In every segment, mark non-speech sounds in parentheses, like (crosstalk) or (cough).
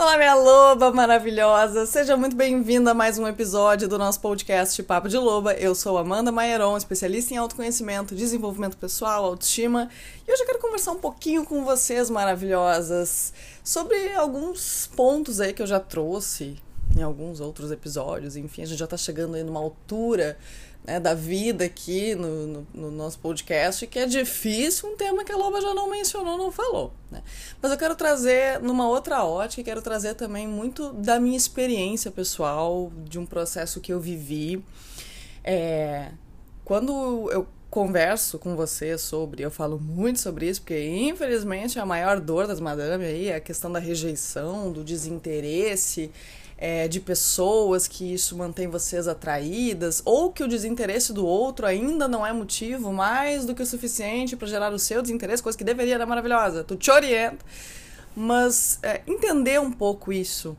Olá, minha loba maravilhosa! Seja muito bem-vinda a mais um episódio do nosso podcast Papo de Loba. Eu sou Amanda Maieron, especialista em autoconhecimento, desenvolvimento pessoal, autoestima, e hoje eu quero conversar um pouquinho com vocês, maravilhosas, sobre alguns pontos aí que eu já trouxe em alguns outros episódios. Enfim, a gente já tá chegando aí numa altura né, da vida aqui no, no, no, nosso podcast, que é difícil, um tema que a Loba já não mencionou, não falou. Né? Mas eu quero trazer numa outra ótica, quero trazer também muito da minha experiência pessoal, de um processo que eu vivi. É, quando eu converso com você sobre, eu falo muito sobre isso, porque infelizmente a maior dor das madame aí é a questão da rejeição, do desinteresse é, de pessoas que isso mantém vocês atraídas, ou que o desinteresse do outro ainda não é motivo mais do que o suficiente para gerar o seu desinteresse, coisa que deveria ser maravilhosa. Tu te orienta. Mas é, entender um pouco isso.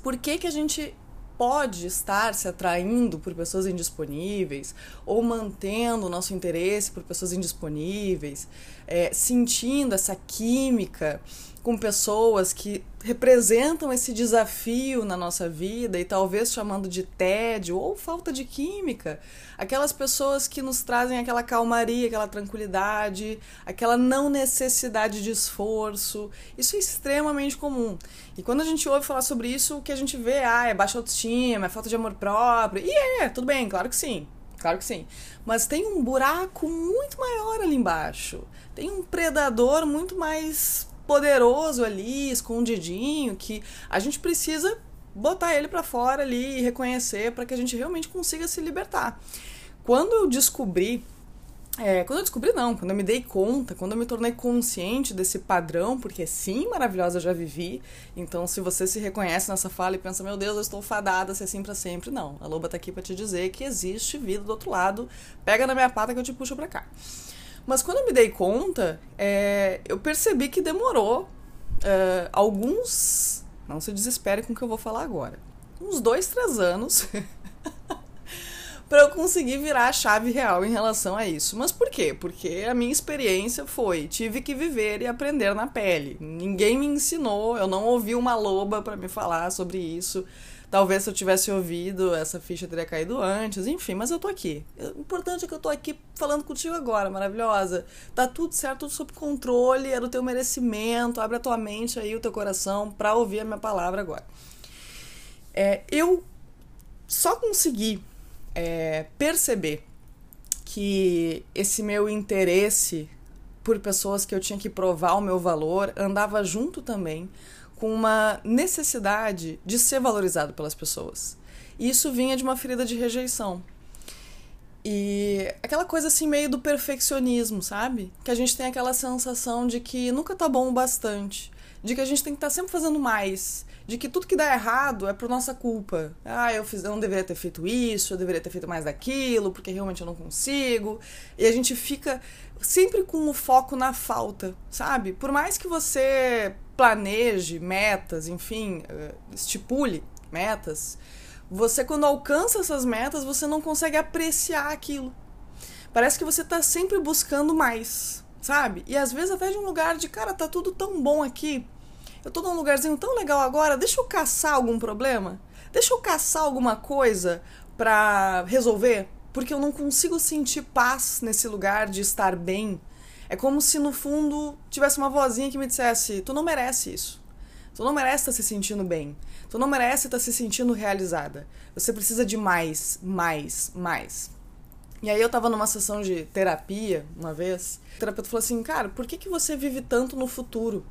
Por que, que a gente pode estar se atraindo por pessoas indisponíveis ou mantendo o nosso interesse por pessoas indisponíveis, é, sentindo essa química com pessoas que representam esse desafio na nossa vida e talvez chamando de tédio ou falta de química, aquelas pessoas que nos trazem aquela calmaria, aquela tranquilidade, aquela não necessidade de esforço. Isso é extremamente comum. E quando a gente ouve falar sobre isso, o que a gente vê ah, é baixa autoestima, é falta de amor próprio. E é, tudo bem, claro que sim. Claro que sim. Mas tem um buraco muito maior ali embaixo. Tem um predador muito mais poderoso ali, escondidinho, que a gente precisa botar ele para fora ali e reconhecer para que a gente realmente consiga se libertar. Quando eu descobri é, quando eu descobri, não, quando eu me dei conta, quando eu me tornei consciente desse padrão, porque sim, maravilhosa, eu já vivi. Então, se você se reconhece nessa fala e pensa, meu Deus, eu estou fadada a ser assim para sempre, não. A loba tá aqui para te dizer que existe vida do outro lado. Pega na minha pata que eu te puxo pra cá. Mas quando eu me dei conta, é, eu percebi que demorou é, alguns. Não se desespere com o que eu vou falar agora. Uns dois, três anos (laughs) para eu conseguir virar a chave real em relação a isso. Mas por quê? Porque a minha experiência foi: tive que viver e aprender na pele. Ninguém me ensinou, eu não ouvi uma loba para me falar sobre isso. Talvez se eu tivesse ouvido, essa ficha teria caído antes, enfim, mas eu tô aqui. O importante é que eu tô aqui falando contigo agora, maravilhosa. Tá tudo certo, tudo sob controle, é do teu merecimento, abre a tua mente aí, o teu coração, para ouvir a minha palavra agora. É, eu só consegui é, perceber que esse meu interesse por pessoas que eu tinha que provar o meu valor andava junto também com uma necessidade de ser valorizado pelas pessoas. E isso vinha de uma ferida de rejeição. E aquela coisa assim meio do perfeccionismo, sabe? Que a gente tem aquela sensação de que nunca tá bom o bastante, de que a gente tem que estar tá sempre fazendo mais, de que tudo que dá errado é por nossa culpa. Ah, eu, fiz, eu não deveria ter feito isso, eu deveria ter feito mais daquilo, porque realmente eu não consigo. E a gente fica sempre com o foco na falta, sabe? Por mais que você planeje metas, enfim, eh, estipule metas, você quando alcança essas metas, você não consegue apreciar aquilo. Parece que você está sempre buscando mais, sabe? E às vezes até de um lugar de, cara, tá tudo tão bom aqui. Eu tô num lugarzinho tão legal agora, deixa eu caçar algum problema? Deixa eu caçar alguma coisa para resolver? Porque eu não consigo sentir paz nesse lugar de estar bem, é como se no fundo tivesse uma vozinha que me dissesse: tu não merece isso. Tu não merece estar se sentindo bem. Tu não merece estar se sentindo realizada. Você precisa de mais, mais, mais. E aí eu tava numa sessão de terapia uma vez. O terapeuta falou assim: "Cara, por que que você vive tanto no futuro?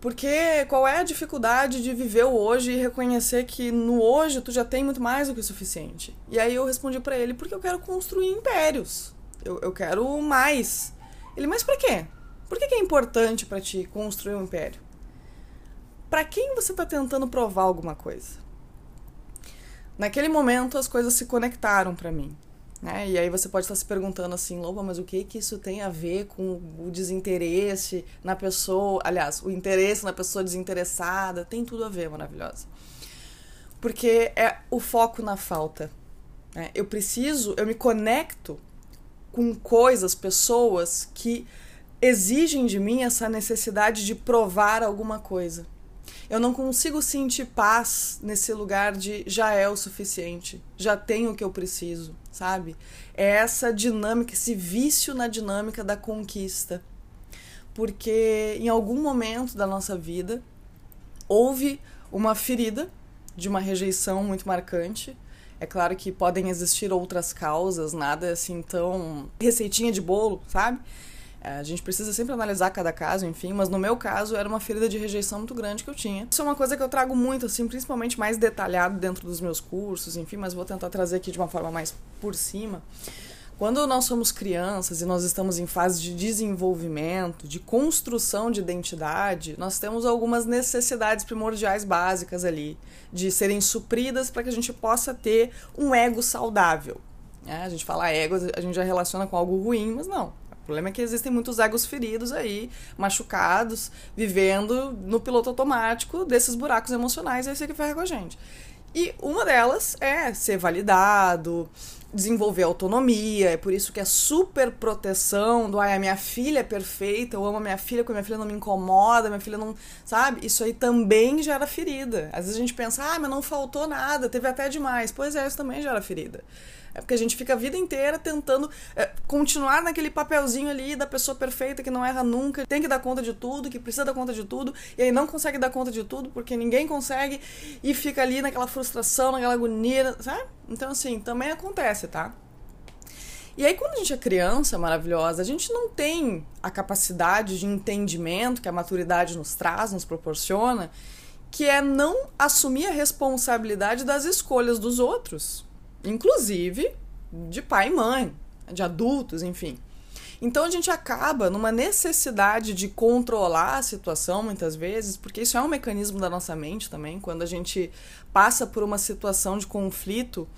Porque qual é a dificuldade de viver o hoje e reconhecer que no hoje tu já tem muito mais do que o suficiente?" E aí eu respondi para ele: "Porque eu quero construir impérios." Eu, eu quero mais. Ele, mas pra quê? Por que, que é importante para ti construir um império? Para quem você está tentando provar alguma coisa? Naquele momento as coisas se conectaram para mim. Né? E aí você pode estar se perguntando assim, Loba, mas o que que isso tem a ver com o desinteresse na pessoa? Aliás, o interesse na pessoa desinteressada tem tudo a ver, maravilhosa. Porque é o foco na falta. Né? Eu preciso, eu me conecto com coisas, pessoas que exigem de mim essa necessidade de provar alguma coisa. Eu não consigo sentir paz nesse lugar de já é o suficiente, já tenho o que eu preciso, sabe? É essa dinâmica, esse vício na dinâmica da conquista. Porque em algum momento da nossa vida houve uma ferida de uma rejeição muito marcante. É claro que podem existir outras causas, nada assim tão receitinha de bolo, sabe? É, a gente precisa sempre analisar cada caso, enfim, mas no meu caso era uma ferida de rejeição muito grande que eu tinha. Isso é uma coisa que eu trago muito, assim, principalmente mais detalhado dentro dos meus cursos, enfim, mas vou tentar trazer aqui de uma forma mais por cima. Quando nós somos crianças e nós estamos em fase de desenvolvimento, de construção de identidade, nós temos algumas necessidades primordiais básicas ali, de serem supridas para que a gente possa ter um ego saudável. É, a gente fala ego, a gente já relaciona com algo ruim, mas não problema é que existem muitos egos feridos aí, machucados, vivendo no piloto automático desses buracos emocionais, é isso que ferra com a gente. E uma delas é ser validado, desenvolver autonomia, é por isso que a super proteção do ai, a minha filha é perfeita, eu amo a minha filha, porque minha filha não me incomoda, minha filha não. Sabe? Isso aí também gera ferida. Às vezes a gente pensa, ah, mas não faltou nada, teve até demais. Pois é, isso também gera ferida. É porque a gente fica a vida inteira tentando é, continuar naquele papelzinho ali da pessoa perfeita que não erra nunca, tem que dar conta de tudo, que precisa dar conta de tudo, e aí não consegue dar conta de tudo porque ninguém consegue e fica ali naquela frustração, naquela agonia, sabe? Então, assim, também acontece, tá? E aí, quando a gente é criança maravilhosa, a gente não tem a capacidade de entendimento que a maturidade nos traz, nos proporciona, que é não assumir a responsabilidade das escolhas dos outros inclusive de pai e mãe, de adultos, enfim. Então a gente acaba numa necessidade de controlar a situação muitas vezes, porque isso é um mecanismo da nossa mente também, quando a gente passa por uma situação de conflito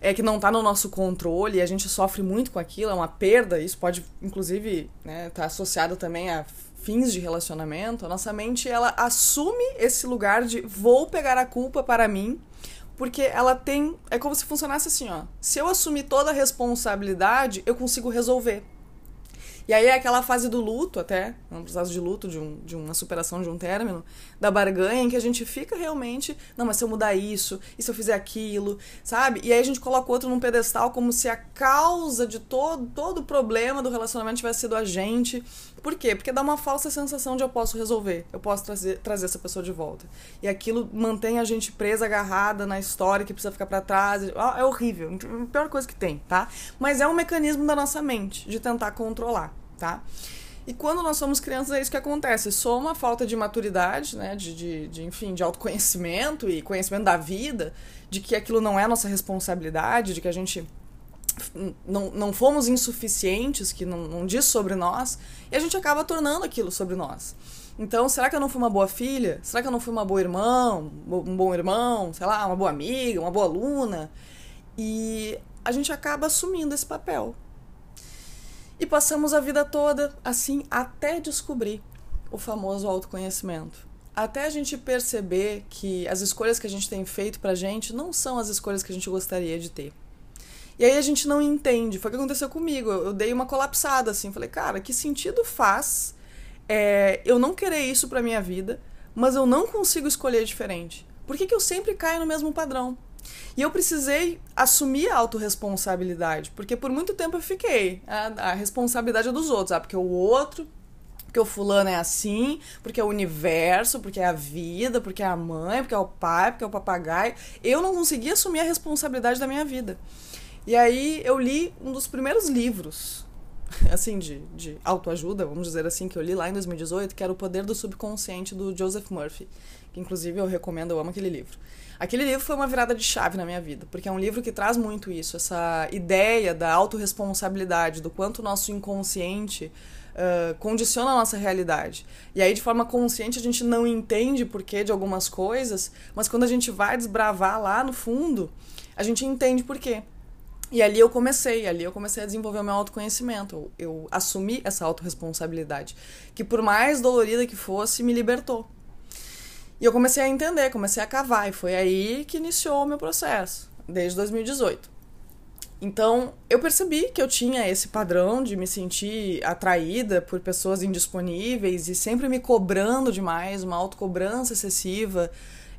é que não está no nosso controle e a gente sofre muito com aquilo, é uma perda, isso pode inclusive estar né, tá associado também a fins de relacionamento, a nossa mente ela assume esse lugar de vou pegar a culpa para mim porque ela tem. É como se funcionasse assim, ó. Se eu assumir toda a responsabilidade, eu consigo resolver. E aí é aquela fase do luto, até, um processo de luto, de, um, de uma superação de um término, da barganha, em que a gente fica realmente, não, mas se eu mudar isso, e se eu fizer aquilo, sabe? E aí a gente coloca o outro num pedestal como se a causa de todo, todo o problema do relacionamento tivesse sido a gente. Por quê? Porque dá uma falsa sensação de eu posso resolver, eu posso trazer, trazer essa pessoa de volta. E aquilo mantém a gente presa, agarrada na história que precisa ficar para trás. É horrível, a pior coisa que tem, tá? Mas é um mecanismo da nossa mente de tentar controlar tá? E quando nós somos crianças é isso que acontece. Soma a falta de maturidade, né? De, de, de, enfim, de autoconhecimento e conhecimento da vida, de que aquilo não é nossa responsabilidade, de que a gente não, não fomos insuficientes, que não, não diz sobre nós, e a gente acaba tornando aquilo sobre nós. Então, será que eu não fui uma boa filha? Será que eu não fui uma boa irmã, um bom irmão, sei lá, uma boa amiga, uma boa aluna? E a gente acaba assumindo esse papel. E passamos a vida toda assim até descobrir o famoso autoconhecimento. Até a gente perceber que as escolhas que a gente tem feito pra gente não são as escolhas que a gente gostaria de ter. E aí a gente não entende. Foi o que aconteceu comigo. Eu, dei uma colapsada assim. Falei, cara, que sentido faz é, eu não querer isso pra minha vida, mas eu não consigo escolher diferente? Por que, que eu sempre caio no mesmo padrão? E eu precisei assumir a autorresponsabilidade, porque por muito tempo eu fiquei. A, a responsabilidade é dos outros, ah, porque o outro porque o fulano é assim, porque é o universo, porque é a vida, porque é a mãe, porque é o pai, porque é o papagaio. Eu não conseguia assumir a responsabilidade da minha vida. E aí eu li um dos primeiros livros, assim, de, de autoajuda, vamos dizer assim, que eu li lá em 2018, que era O Poder do Subconsciente, do Joseph Murphy. Que inclusive eu recomendo, eu amo aquele livro. Aquele livro foi uma virada de chave na minha vida, porque é um livro que traz muito isso, essa ideia da autorresponsabilidade, do quanto o nosso inconsciente uh, condiciona a nossa realidade. E aí, de forma consciente, a gente não entende porquê de algumas coisas, mas quando a gente vai desbravar lá no fundo, a gente entende porquê. E ali eu comecei, ali eu comecei a desenvolver o meu autoconhecimento. Eu, eu assumi essa autorresponsabilidade, que por mais dolorida que fosse, me libertou. E eu comecei a entender, comecei a cavar, e foi aí que iniciou o meu processo, desde 2018. Então, eu percebi que eu tinha esse padrão de me sentir atraída por pessoas indisponíveis e sempre me cobrando demais, uma autocobrança excessiva.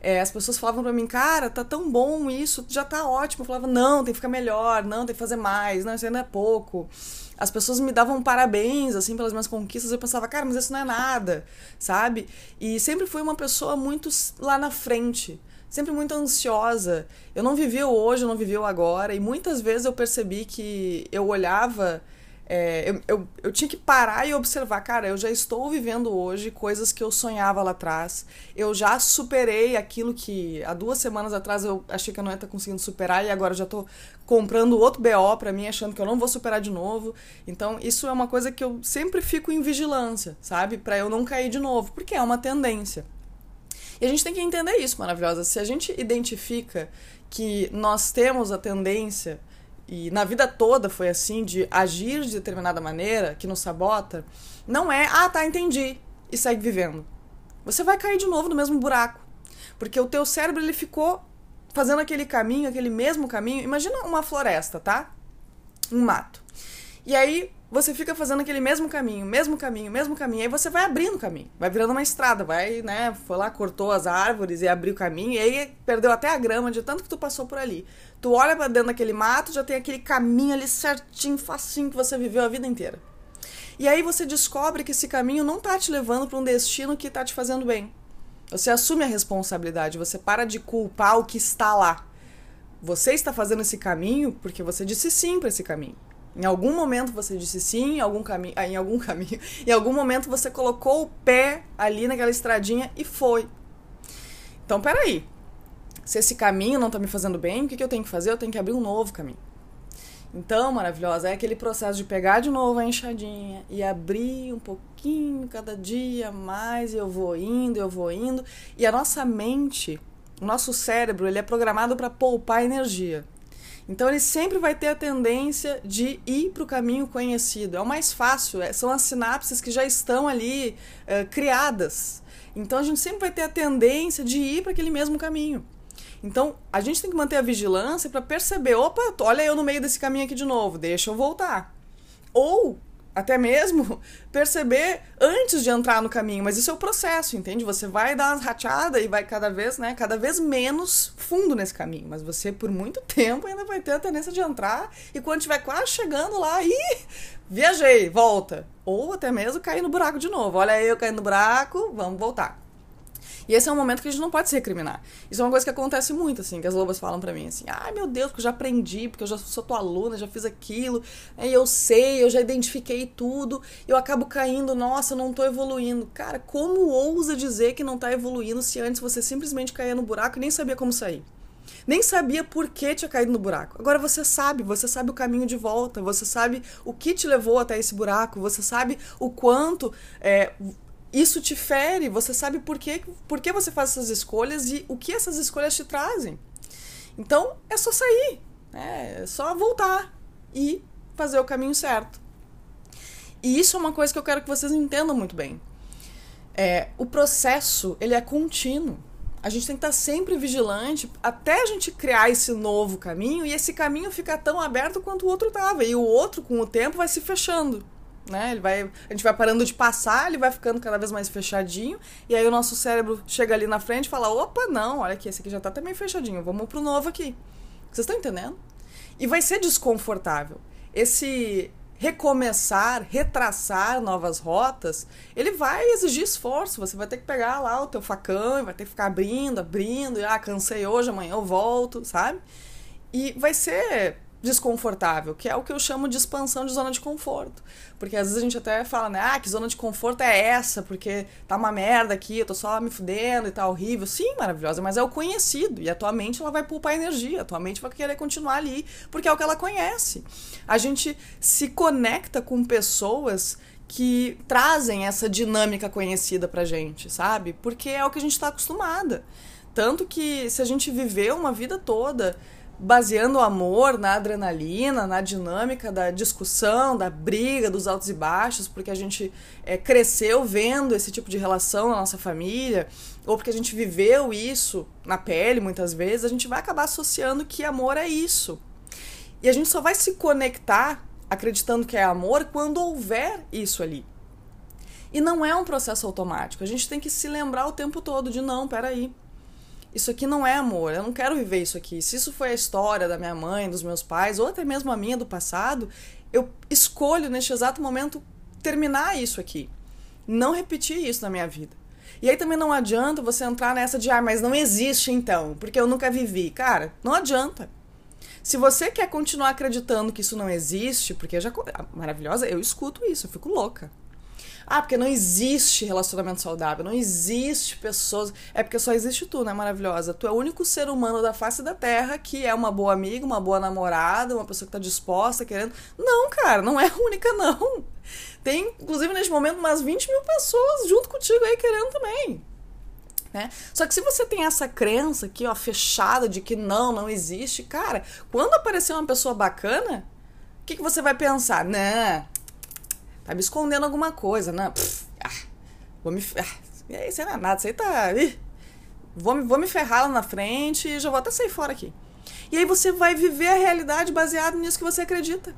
É, as pessoas falavam pra mim, cara, tá tão bom isso, já tá ótimo. Eu falava, não, tem que ficar melhor, não, tem que fazer mais, não, isso ainda é pouco. As pessoas me davam parabéns, assim, pelas minhas conquistas. Eu pensava, cara, mas isso não é nada, sabe? E sempre fui uma pessoa muito lá na frente sempre muito ansiosa. Eu não vivi o hoje, eu não vivi o agora. E muitas vezes eu percebi que eu olhava. É, eu, eu, eu tinha que parar e observar, cara, eu já estou vivendo hoje coisas que eu sonhava lá atrás. Eu já superei aquilo que há duas semanas atrás eu achei que eu não ia estar conseguindo superar e agora já estou comprando outro BO para mim, achando que eu não vou superar de novo. Então, isso é uma coisa que eu sempre fico em vigilância, sabe? Para eu não cair de novo, porque é uma tendência. E a gente tem que entender isso, maravilhosa. Se a gente identifica que nós temos a tendência, e na vida toda foi assim, de agir de determinada maneira, que nos sabota, não é, ah, tá, entendi, e segue vivendo. Você vai cair de novo no mesmo buraco. Porque o teu cérebro, ele ficou fazendo aquele caminho, aquele mesmo caminho. Imagina uma floresta, tá? Um mato. E aí você fica fazendo aquele mesmo caminho, mesmo caminho, mesmo caminho, aí você vai abrindo o caminho, vai virando uma estrada, vai, né, foi lá, cortou as árvores e abriu o caminho, e aí perdeu até a grama de tanto que tu passou por ali. Tu olha para dentro daquele mato, já tem aquele caminho ali certinho, facinho que você viveu a vida inteira. E aí você descobre que esse caminho não tá te levando para um destino que tá te fazendo bem. Você assume a responsabilidade, você para de culpar o que está lá. Você está fazendo esse caminho porque você disse sim para esse caminho. Em algum momento você disse sim, em algum caminho, ah, em algum (laughs) caminho, em algum momento você colocou o pé ali naquela estradinha e foi. Então, peraí. Se esse caminho não tá me fazendo bem, o que, que eu tenho que fazer? Eu tenho que abrir um novo caminho. Então, maravilhosa, é aquele processo de pegar de novo a enxadinha e abrir um pouquinho cada dia mais, eu vou indo, eu vou indo. E a nossa mente, o nosso cérebro, ele é programado para poupar energia. Então ele sempre vai ter a tendência de ir para o caminho conhecido. É o mais fácil, é, são as sinapses que já estão ali é, criadas. Então a gente sempre vai ter a tendência de ir para aquele mesmo caminho. Então a gente tem que manter a vigilância para perceber: opa, olha eu no meio desse caminho aqui de novo, deixa eu voltar. Ou até mesmo (laughs) perceber antes de entrar no caminho, mas isso é o processo, entende? Você vai dar uma rateada e vai cada vez, né, cada vez menos fundo nesse caminho, mas você por muito (laughs) tempo ainda vai ter a tendência de entrar e quando estiver quase chegando lá, ih, viajei, volta, ou até mesmo cair no buraco de novo. Olha aí eu caindo no buraco, vamos voltar. E esse é um momento que a gente não pode se recriminar. Isso é uma coisa que acontece muito, assim, que as lobas falam para mim, assim, ai meu Deus, porque eu já aprendi, porque eu já sou tua aluna, já fiz aquilo, e eu sei, eu já identifiquei tudo, eu acabo caindo, nossa, eu não tô evoluindo. Cara, como ousa dizer que não tá evoluindo se antes você simplesmente caía no buraco e nem sabia como sair? nem sabia por que tinha caído no buraco. Agora você sabe, você sabe o caminho de volta, você sabe o que te levou até esse buraco, você sabe o quanto é, isso te fere, você sabe por que, por que você faz essas escolhas e o que essas escolhas te trazem. Então é só sair, né? é só voltar e fazer o caminho certo. E isso é uma coisa que eu quero que vocês entendam muito bem. É, o processo ele é contínuo. A gente tem que estar sempre vigilante até a gente criar esse novo caminho e esse caminho ficar tão aberto quanto o outro estava. E o outro, com o tempo, vai se fechando né? Ele vai, a gente vai parando de passar, ele vai ficando cada vez mais fechadinho, e aí o nosso cérebro chega ali na frente e fala: opa, não, olha aqui, esse aqui já tá também fechadinho, vamos pro novo aqui. Vocês estão entendendo? E vai ser desconfortável. Esse recomeçar, retraçar novas rotas, ele vai exigir esforço. Você vai ter que pegar lá o teu facão, vai ter que ficar abrindo, abrindo, e, ah, cansei hoje, amanhã eu volto, sabe? E vai ser desconfortável, que é o que eu chamo de expansão de zona de conforto. Porque às vezes a gente até fala, né, ah, que zona de conforto é essa, porque tá uma merda aqui, eu tô só me fudendo e tá horrível. Sim, maravilhosa, mas é o conhecido. E a tua mente ela vai poupar energia, a tua mente vai querer continuar ali, porque é o que ela conhece. A gente se conecta com pessoas que trazem essa dinâmica conhecida pra gente, sabe? Porque é o que a gente tá acostumada. Tanto que se a gente viveu uma vida toda baseando o amor na adrenalina, na dinâmica da discussão, da briga, dos altos e baixos, porque a gente é, cresceu vendo esse tipo de relação na nossa família, ou porque a gente viveu isso na pele muitas vezes, a gente vai acabar associando que amor é isso. E a gente só vai se conectar acreditando que é amor quando houver isso ali. E não é um processo automático. A gente tem que se lembrar o tempo todo de não, peraí. Isso aqui não é amor, eu não quero viver isso aqui. Se isso foi a história da minha mãe, dos meus pais, ou até mesmo a minha do passado, eu escolho neste exato momento terminar isso aqui. Não repetir isso na minha vida. E aí também não adianta você entrar nessa de, ah, mas não existe então, porque eu nunca vivi. Cara, não adianta. Se você quer continuar acreditando que isso não existe, porque já maravilhosa, eu escuto isso, eu fico louca. Ah, porque não existe relacionamento saudável, não existe pessoas. É porque só existe tu, né, maravilhosa? Tu é o único ser humano da face da Terra que é uma boa amiga, uma boa namorada, uma pessoa que tá disposta, querendo. Não, cara, não é única, não. Tem, inclusive, neste momento, umas 20 mil pessoas junto contigo aí querendo também. Né? Só que se você tem essa crença aqui, ó, fechada de que não, não existe, cara, quando aparecer uma pessoa bacana, o que, que você vai pensar? Né? Tá me escondendo alguma coisa, né? Pff, ah, vou me. Ah, isso não é nada, isso tá. Ih, vou, vou me ferrar lá na frente e já vou até sair fora aqui. E aí você vai viver a realidade baseado nisso que você acredita.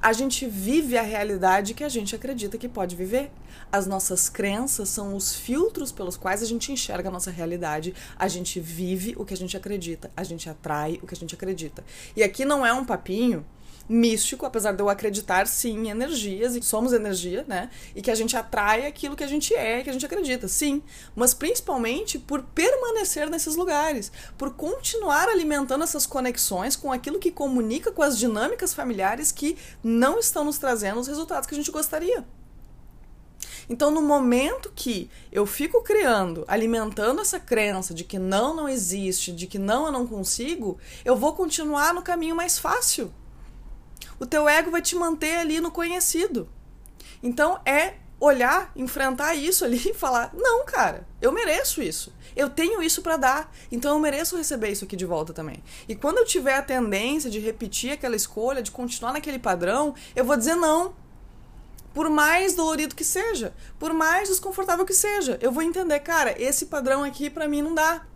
A gente vive a realidade que a gente acredita que pode viver. As nossas crenças são os filtros pelos quais a gente enxerga a nossa realidade. A gente vive o que a gente acredita. A gente atrai o que a gente acredita. E aqui não é um papinho místico, apesar de eu acreditar sim em energias, e somos energia, né? E que a gente atrai aquilo que a gente é, que a gente acredita, sim. Mas principalmente por permanecer nesses lugares, por continuar alimentando essas conexões com aquilo que comunica com as dinâmicas familiares que não estão nos trazendo os resultados que a gente gostaria. Então, no momento que eu fico criando, alimentando essa crença de que não, não existe, de que não, eu não consigo, eu vou continuar no caminho mais fácil o teu ego vai te manter ali no conhecido. Então é olhar, enfrentar isso ali e falar: "Não, cara, eu mereço isso. Eu tenho isso para dar, então eu mereço receber isso aqui de volta também". E quando eu tiver a tendência de repetir aquela escolha, de continuar naquele padrão, eu vou dizer não. Por mais dolorido que seja, por mais desconfortável que seja, eu vou entender, cara, esse padrão aqui para mim não dá.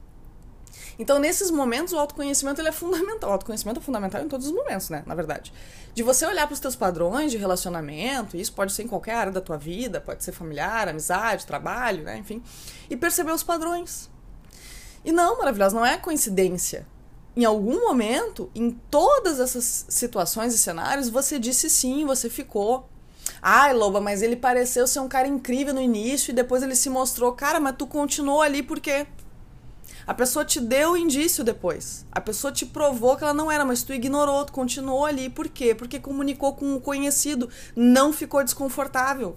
Então, nesses momentos, o autoconhecimento ele é fundamental. O autoconhecimento é fundamental em todos os momentos, né? Na verdade. De você olhar para os teus padrões de relacionamento, isso pode ser em qualquer área da tua vida, pode ser familiar, amizade, trabalho, né? Enfim. E perceber os padrões. E não, maravilhosa, não é coincidência. Em algum momento, em todas essas situações e cenários, você disse sim, você ficou. Ai, Loba, mas ele pareceu ser um cara incrível no início e depois ele se mostrou, cara, mas tu continuou ali por quê? A pessoa te deu o indício depois. A pessoa te provou que ela não era, mas tu ignorou, tu continuou ali. Por quê? Porque comunicou com o conhecido, não ficou desconfortável.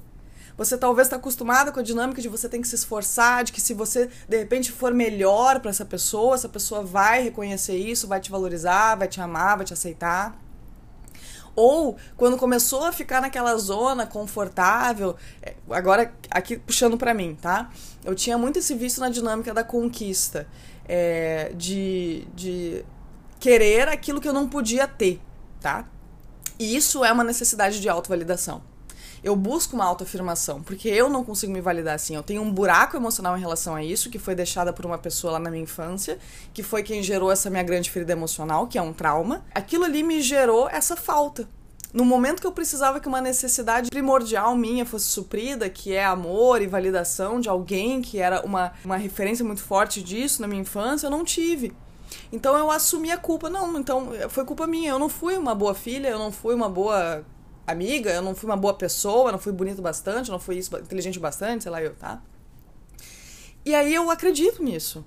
Você talvez está acostumada com a dinâmica de você tem que se esforçar, de que se você de repente for melhor para essa pessoa, essa pessoa vai reconhecer isso, vai te valorizar, vai te amar, vai te aceitar. Ou quando começou a ficar naquela zona confortável, é, agora aqui puxando para mim, tá? Eu tinha muito esse vício na dinâmica da conquista, é, de, de querer aquilo que eu não podia ter, tá? E isso é uma necessidade de autovalidação eu busco uma autoafirmação, porque eu não consigo me validar assim. Eu tenho um buraco emocional em relação a isso, que foi deixada por uma pessoa lá na minha infância, que foi quem gerou essa minha grande ferida emocional, que é um trauma. Aquilo ali me gerou essa falta. No momento que eu precisava que uma necessidade primordial minha fosse suprida, que é amor e validação de alguém que era uma, uma referência muito forte disso na minha infância, eu não tive. Então eu assumi a culpa. Não, então foi culpa minha. Eu não fui uma boa filha, eu não fui uma boa amiga, eu não fui uma boa pessoa, eu não fui bonito bastante, eu não fui isso, inteligente bastante, sei lá eu, tá? E aí eu acredito nisso.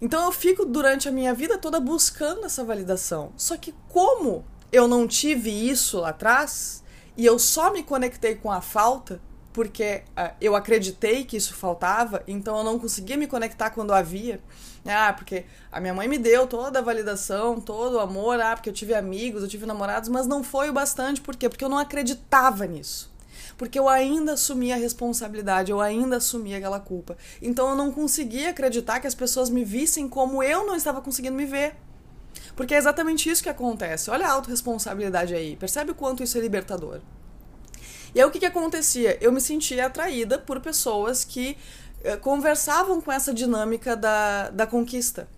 Então eu fico durante a minha vida toda buscando essa validação. Só que como eu não tive isso lá atrás e eu só me conectei com a falta porque uh, eu acreditei que isso faltava, então eu não conseguia me conectar quando havia. Ah, porque a minha mãe me deu toda a validação, todo o amor, ah, porque eu tive amigos, eu tive namorados, mas não foi o bastante, por quê? Porque eu não acreditava nisso. Porque eu ainda assumia a responsabilidade, eu ainda assumia aquela culpa. Então eu não conseguia acreditar que as pessoas me vissem como eu não estava conseguindo me ver. Porque é exatamente isso que acontece. Olha a autorresponsabilidade aí. Percebe o quanto isso é libertador. E aí o que, que acontecia? Eu me sentia atraída por pessoas que conversavam com essa dinâmica da, da conquista.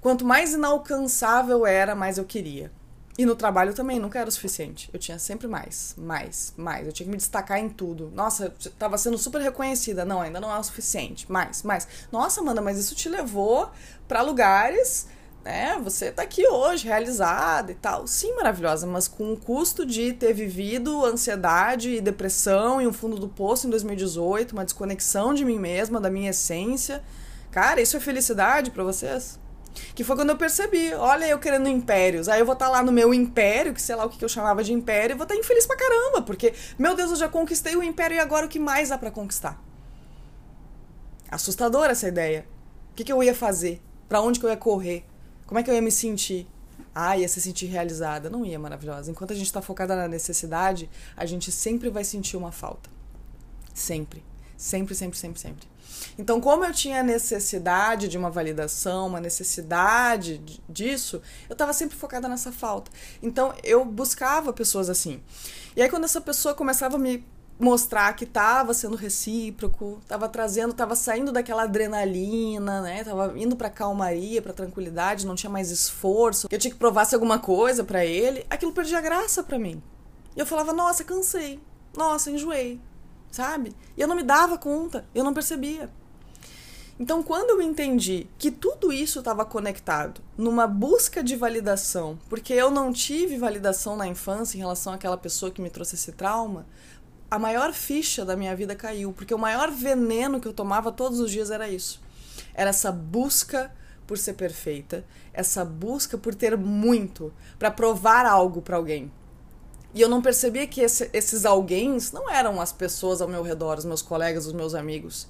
Quanto mais inalcançável era, mais eu queria. E no trabalho também, nunca era o suficiente. Eu tinha sempre mais, mais, mais. Eu tinha que me destacar em tudo. Nossa, eu tava sendo super reconhecida. Não, ainda não é o suficiente. Mais, mais. Nossa, Amanda, mas isso te levou para lugares, né? Você tá aqui hoje, realizada e tal. Sim, maravilhosa, mas com o custo de ter vivido ansiedade e depressão e um fundo do poço em 2018, uma desconexão de mim mesma, da minha essência. Cara, isso é felicidade para vocês? Que foi quando eu percebi, olha, eu querendo impérios. Aí eu vou estar tá lá no meu império, que sei lá o que eu chamava de império, e vou estar tá infeliz pra caramba, porque, meu Deus, eu já conquistei o império e agora o que mais dá para conquistar? Assustadora essa ideia. O que, que eu ia fazer? Para onde que eu ia correr? Como é que eu ia me sentir? Ah, ia se sentir realizada. Não ia, maravilhosa. Enquanto a gente está focada na necessidade, a gente sempre vai sentir uma falta. Sempre. Sempre, sempre, sempre, sempre. Então, como eu tinha necessidade de uma validação, uma necessidade disso, eu estava sempre focada nessa falta. Então, eu buscava pessoas assim. E aí, quando essa pessoa começava a me mostrar que estava sendo recíproco, estava trazendo, estava saindo daquela adrenalina, né? Tava indo para calmaria, para tranquilidade, não tinha mais esforço. Eu tinha que provar alguma coisa para ele, aquilo perdia graça para mim. E eu falava: "Nossa, cansei. Nossa, enjoei" sabe? E eu não me dava conta, eu não percebia. Então, quando eu entendi que tudo isso estava conectado numa busca de validação, porque eu não tive validação na infância em relação àquela pessoa que me trouxe esse trauma, a maior ficha da minha vida caiu, porque o maior veneno que eu tomava todos os dias era isso. Era essa busca por ser perfeita, essa busca por ter muito, para provar algo para alguém. E eu não percebia que esse, esses alguém não eram as pessoas ao meu redor, os meus colegas, os meus amigos.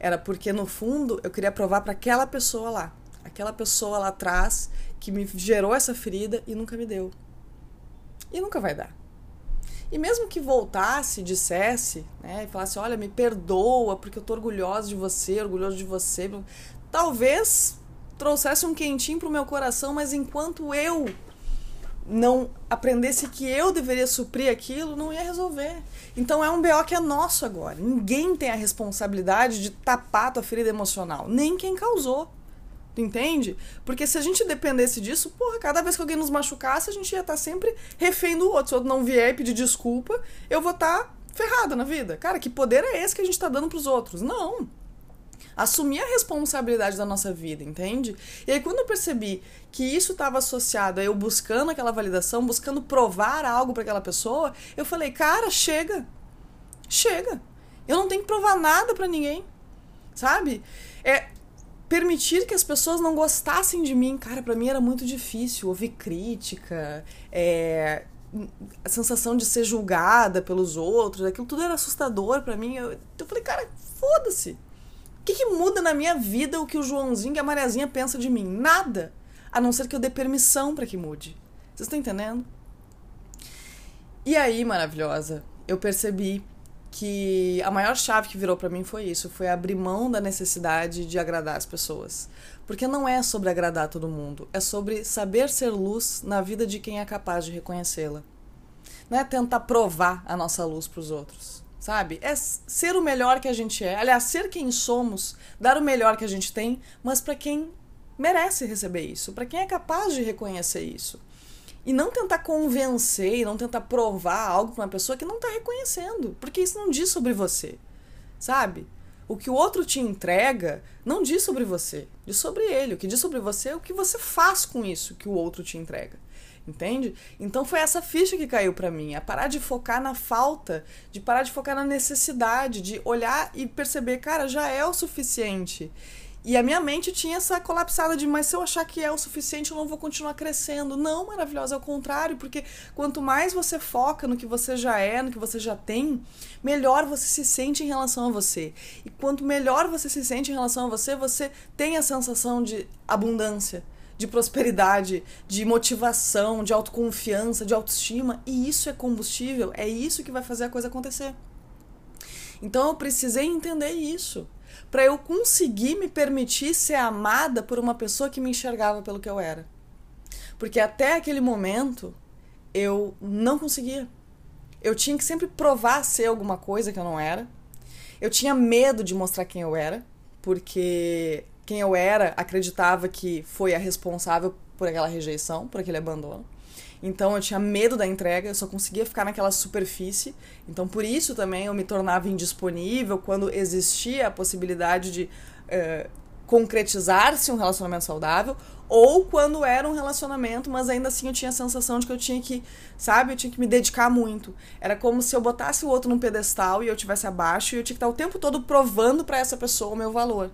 Era porque, no fundo, eu queria provar para aquela pessoa lá. Aquela pessoa lá atrás que me gerou essa ferida e nunca me deu. E nunca vai dar. E mesmo que voltasse, dissesse, né, e falasse: Olha, me perdoa porque eu tô orgulhosa de você, orgulhoso de você, talvez trouxesse um quentinho pro meu coração, mas enquanto eu não aprendesse que eu deveria suprir aquilo, não ia resolver. Então é um BO que é nosso agora. Ninguém tem a responsabilidade de tapar a tua ferida emocional, nem quem causou. Entende? Porque se a gente dependesse disso, porra, cada vez que alguém nos machucasse, a gente ia estar tá sempre refém do outro. Se o outro não vier e pedir desculpa, eu vou estar tá ferrada na vida. Cara, que poder é esse que a gente está dando pros outros? Não assumir a responsabilidade da nossa vida, entende? E aí quando eu percebi que isso estava associado a eu buscando aquela validação, buscando provar algo para aquela pessoa, eu falei, cara, chega. Chega. Eu não tenho que provar nada para ninguém. Sabe? Permitir que as pessoas não gostassem de mim, cara, para mim era muito difícil ouvir crítica, é, a sensação de ser julgada pelos outros, aquilo tudo era assustador para mim. Eu, eu falei, cara, foda-se. O que, que muda na minha vida o que o Joãozinho e a Mariazinha pensam de mim? Nada. A não ser que eu dê permissão para que mude. Vocês estão entendendo? E aí, maravilhosa, eu percebi que a maior chave que virou para mim foi isso, foi abrir mão da necessidade de agradar as pessoas. Porque não é sobre agradar todo mundo, é sobre saber ser luz na vida de quem é capaz de reconhecê-la. Não é tentar provar a nossa luz para os outros sabe? É ser o melhor que a gente é. Aliás, ser quem somos, dar o melhor que a gente tem, mas para quem merece receber isso, para quem é capaz de reconhecer isso. E não tentar convencer e não tentar provar algo para uma pessoa que não está reconhecendo, porque isso não diz sobre você, sabe? O que o outro te entrega não diz sobre você, diz sobre ele. O que diz sobre você é o que você faz com isso que o outro te entrega entende? Então foi essa ficha que caiu para mim, é parar de focar na falta, de parar de focar na necessidade, de olhar e perceber, cara, já é o suficiente. E a minha mente tinha essa colapsada de, mas se eu achar que é o suficiente, eu não vou continuar crescendo. Não, maravilhosa, é o contrário, porque quanto mais você foca no que você já é, no que você já tem, melhor você se sente em relação a você. E quanto melhor você se sente em relação a você, você tem a sensação de abundância de prosperidade, de motivação, de autoconfiança, de autoestima. E isso é combustível, é isso que vai fazer a coisa acontecer. Então eu precisei entender isso para eu conseguir me permitir ser amada por uma pessoa que me enxergava pelo que eu era. Porque até aquele momento eu não conseguia. Eu tinha que sempre provar ser alguma coisa que eu não era. Eu tinha medo de mostrar quem eu era, porque quem eu era acreditava que foi a responsável por aquela rejeição, por aquele abandono. Então eu tinha medo da entrega, eu só conseguia ficar naquela superfície. Então por isso também eu me tornava indisponível quando existia a possibilidade de uh, concretizar-se um relacionamento saudável ou quando era um relacionamento, mas ainda assim eu tinha a sensação de que eu tinha que, sabe, eu tinha que me dedicar muito. Era como se eu botasse o outro num pedestal e eu tivesse abaixo e eu tinha que estar o tempo todo provando para essa pessoa o meu valor.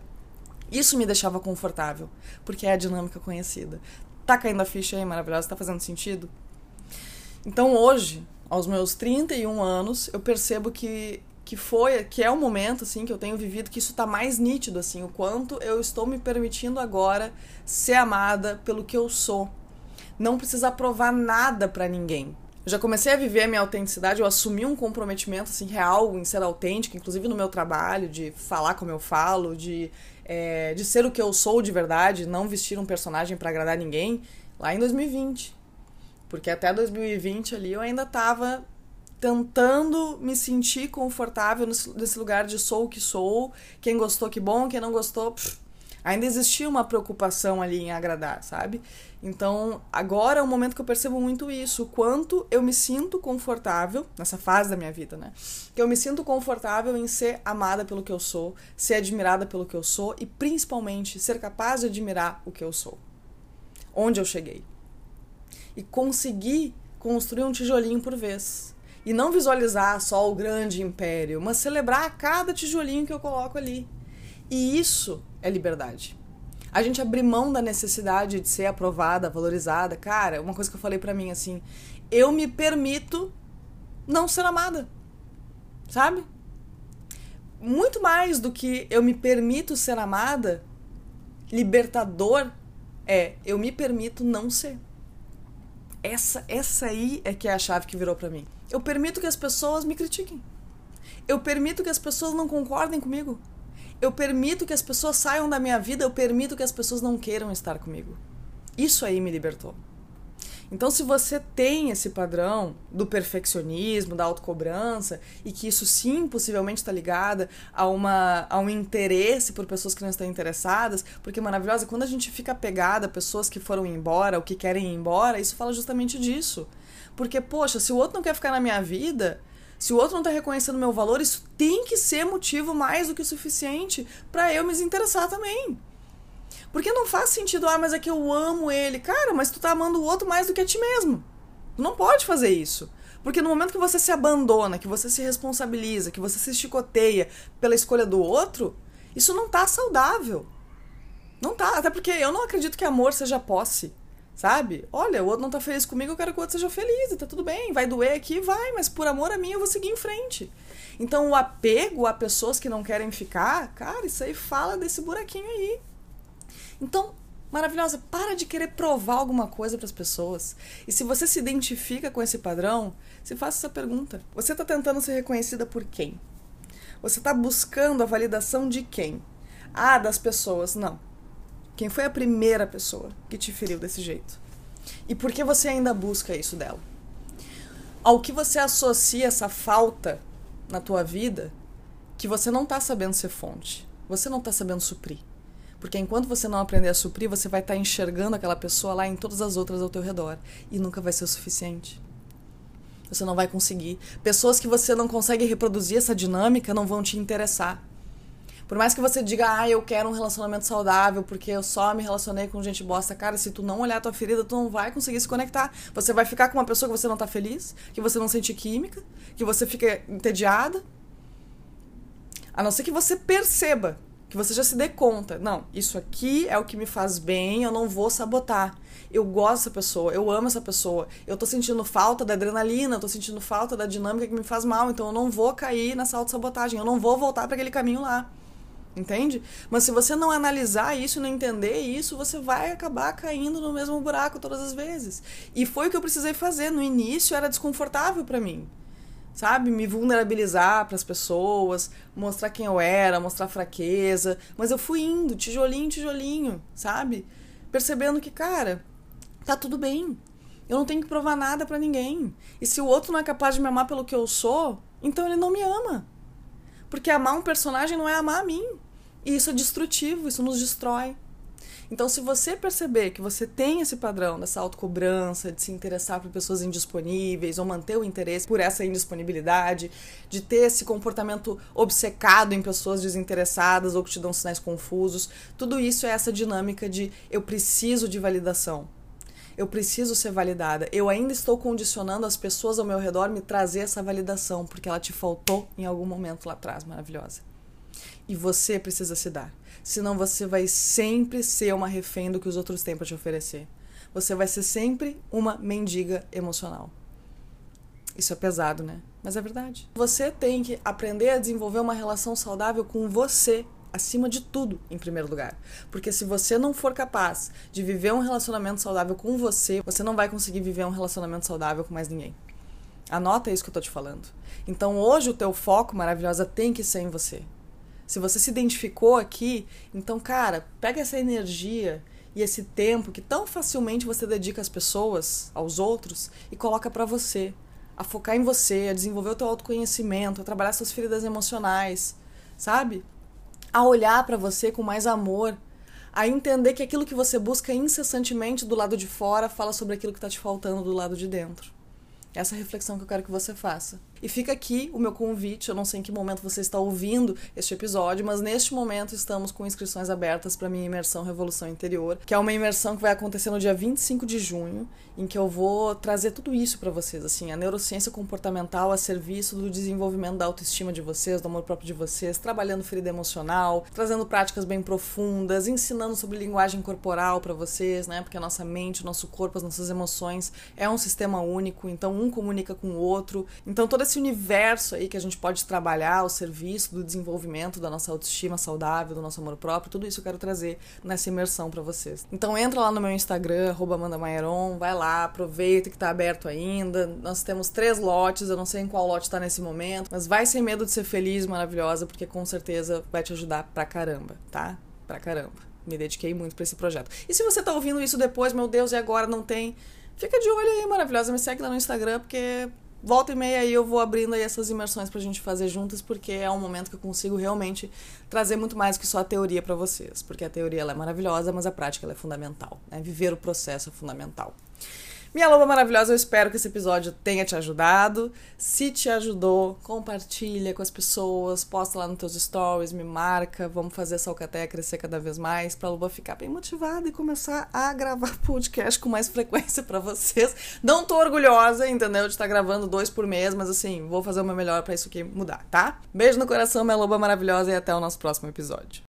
Isso me deixava confortável, porque é a dinâmica conhecida. Tá caindo a ficha aí, maravilhosa, tá fazendo sentido? Então hoje, aos meus 31 anos, eu percebo que que foi, que é o momento assim que eu tenho vivido que isso está mais nítido assim, o quanto eu estou me permitindo agora ser amada pelo que eu sou. Não precisar provar nada para ninguém. Eu já comecei a viver a minha autenticidade, eu assumi um comprometimento assim real em ser autêntica, inclusive no meu trabalho, de falar como eu falo, de é, de ser o que eu sou de verdade, não vestir um personagem para agradar ninguém, lá em 2020. Porque até 2020 ali eu ainda tava tentando me sentir confortável nesse lugar de sou o que sou, quem gostou que bom, quem não gostou, pff, ainda existia uma preocupação ali em agradar, sabe? Então, agora é o momento que eu percebo muito isso, o quanto eu me sinto confortável nessa fase da minha vida, né? Que eu me sinto confortável em ser amada pelo que eu sou, ser admirada pelo que eu sou e principalmente ser capaz de admirar o que eu sou. Onde eu cheguei. E conseguir construir um tijolinho por vez e não visualizar só o grande império, mas celebrar cada tijolinho que eu coloco ali. E isso é liberdade. A gente abrir mão da necessidade de ser aprovada, valorizada. Cara, uma coisa que eu falei para mim assim, eu me permito não ser amada. Sabe? Muito mais do que eu me permito ser amada, libertador é eu me permito não ser. Essa essa aí é que é a chave que virou para mim. Eu permito que as pessoas me critiquem. Eu permito que as pessoas não concordem comigo. Eu permito que as pessoas saiam da minha vida, eu permito que as pessoas não queiram estar comigo. Isso aí me libertou. Então, se você tem esse padrão do perfeccionismo, da autocobrança, e que isso sim possivelmente está ligado a, uma, a um interesse por pessoas que não estão interessadas, porque maravilhosa, quando a gente fica apegada a pessoas que foram embora ou que querem ir embora, isso fala justamente disso. Porque, poxa, se o outro não quer ficar na minha vida, se o outro não tá reconhecendo meu valor, isso tem que ser motivo mais do que o suficiente para eu me desinteressar também. Porque não faz sentido, ah, mas é que eu amo ele. Cara, mas tu tá amando o outro mais do que a ti mesmo. Tu não pode fazer isso. Porque no momento que você se abandona, que você se responsabiliza, que você se chicoteia pela escolha do outro, isso não tá saudável. Não tá. Até porque eu não acredito que amor seja posse. Sabe? Olha, o outro não tá feliz comigo, eu quero que o outro seja feliz, tá tudo bem, vai doer aqui, vai, mas por amor a mim eu vou seguir em frente. Então o apego a pessoas que não querem ficar, cara, isso aí fala desse buraquinho aí. Então, maravilhosa, para de querer provar alguma coisa para as pessoas. E se você se identifica com esse padrão, se faça essa pergunta. Você está tentando ser reconhecida por quem? Você está buscando a validação de quem? Ah, das pessoas. Não. Quem foi a primeira pessoa que te feriu desse jeito? E por que você ainda busca isso dela? Ao que você associa essa falta na tua vida que você não está sabendo ser fonte, você não está sabendo suprir. Porque enquanto você não aprender a suprir, você vai estar tá enxergando aquela pessoa lá em todas as outras ao teu redor e nunca vai ser o suficiente. Você não vai conseguir. Pessoas que você não consegue reproduzir essa dinâmica não vão te interessar. Por mais que você diga, ah, eu quero um relacionamento saudável porque eu só me relacionei com gente bosta, cara, se tu não olhar a tua ferida, tu não vai conseguir se conectar. Você vai ficar com uma pessoa que você não tá feliz, que você não sente química, que você fica entediada. A não ser que você perceba, que você já se dê conta. Não, isso aqui é o que me faz bem, eu não vou sabotar. Eu gosto dessa pessoa, eu amo essa pessoa. Eu tô sentindo falta da adrenalina, eu tô sentindo falta da dinâmica que me faz mal, então eu não vou cair nessa autossabotagem, eu não vou voltar para aquele caminho lá. Entende? Mas se você não analisar isso, não entender isso, você vai acabar caindo no mesmo buraco todas as vezes. E foi o que eu precisei fazer. No início era desconfortável para mim. Sabe? Me vulnerabilizar para as pessoas, mostrar quem eu era, mostrar fraqueza. Mas eu fui indo, tijolinho, tijolinho, sabe? Percebendo que, cara, tá tudo bem. Eu não tenho que provar nada para ninguém. E se o outro não é capaz de me amar pelo que eu sou, então ele não me ama. Porque amar um personagem não é amar a mim. E isso é destrutivo, isso nos destrói. Então, se você perceber que você tem esse padrão dessa autocobrança, de se interessar por pessoas indisponíveis ou manter o interesse por essa indisponibilidade, de ter esse comportamento obcecado em pessoas desinteressadas ou que te dão sinais confusos, tudo isso é essa dinâmica de eu preciso de validação. Eu preciso ser validada. Eu ainda estou condicionando as pessoas ao meu redor me trazer essa validação, porque ela te faltou em algum momento lá atrás, maravilhosa. E você precisa se dar. Senão você vai sempre ser uma refém do que os outros têm para te oferecer. Você vai ser sempre uma mendiga emocional. Isso é pesado, né? Mas é verdade. Você tem que aprender a desenvolver uma relação saudável com você acima de tudo, em primeiro lugar. Porque se você não for capaz de viver um relacionamento saudável com você, você não vai conseguir viver um relacionamento saudável com mais ninguém. Anota isso que eu tô te falando. Então hoje o teu foco maravilhosa tem que ser em você. Se você se identificou aqui, então, cara, pega essa energia e esse tempo que tão facilmente você dedica às pessoas, aos outros, e coloca para você. A focar em você, a desenvolver o teu autoconhecimento, a trabalhar suas feridas emocionais, sabe? A olhar para você com mais amor, a entender que aquilo que você busca incessantemente do lado de fora fala sobre aquilo que está te faltando do lado de dentro. Essa é reflexão que eu quero que você faça. E fica aqui o meu convite. Eu não sei em que momento você está ouvindo este episódio, mas neste momento estamos com inscrições abertas para minha imersão Revolução Interior, que é uma imersão que vai acontecer no dia 25 de junho, em que eu vou trazer tudo isso para vocês, assim, a neurociência comportamental a serviço do desenvolvimento da autoestima de vocês, do amor próprio de vocês, trabalhando ferida emocional, trazendo práticas bem profundas, ensinando sobre linguagem corporal para vocês, né? Porque a nossa mente, o nosso corpo, as nossas emoções é um sistema único, então um comunica com o outro. Então toda esse universo aí que a gente pode trabalhar ao serviço do desenvolvimento da nossa autoestima saudável, do nosso amor próprio, tudo isso eu quero trazer nessa imersão para vocês. Então entra lá no meu Instagram, @amandamaieron, vai lá, aproveita que tá aberto ainda. Nós temos três lotes, eu não sei em qual lote tá nesse momento, mas vai sem medo de ser feliz, maravilhosa, porque com certeza vai te ajudar pra caramba, tá? Pra caramba. Me dediquei muito para esse projeto. E se você tá ouvindo isso depois, meu Deus, e agora não tem? Fica de olho aí, maravilhosa. Me segue lá no Instagram, porque volta e meia aí eu vou abrindo aí essas imersões pra gente fazer juntas, porque é um momento que eu consigo realmente trazer muito mais que só a teoria para vocês. Porque a teoria ela é maravilhosa, mas a prática ela é fundamental. Né? Viver o processo é fundamental. Minha loba maravilhosa, eu espero que esse episódio tenha te ajudado. Se te ajudou, compartilha com as pessoas, posta lá nos teus stories, me marca. Vamos fazer essa alcateia crescer cada vez mais pra loba ficar bem motivada e começar a gravar (laughs) podcast com mais frequência para vocês. Não tô orgulhosa, entendeu? De estar gravando dois por mês, mas assim, vou fazer o meu melhor para isso aqui mudar, tá? Beijo no coração, minha loba maravilhosa, e até o nosso próximo episódio.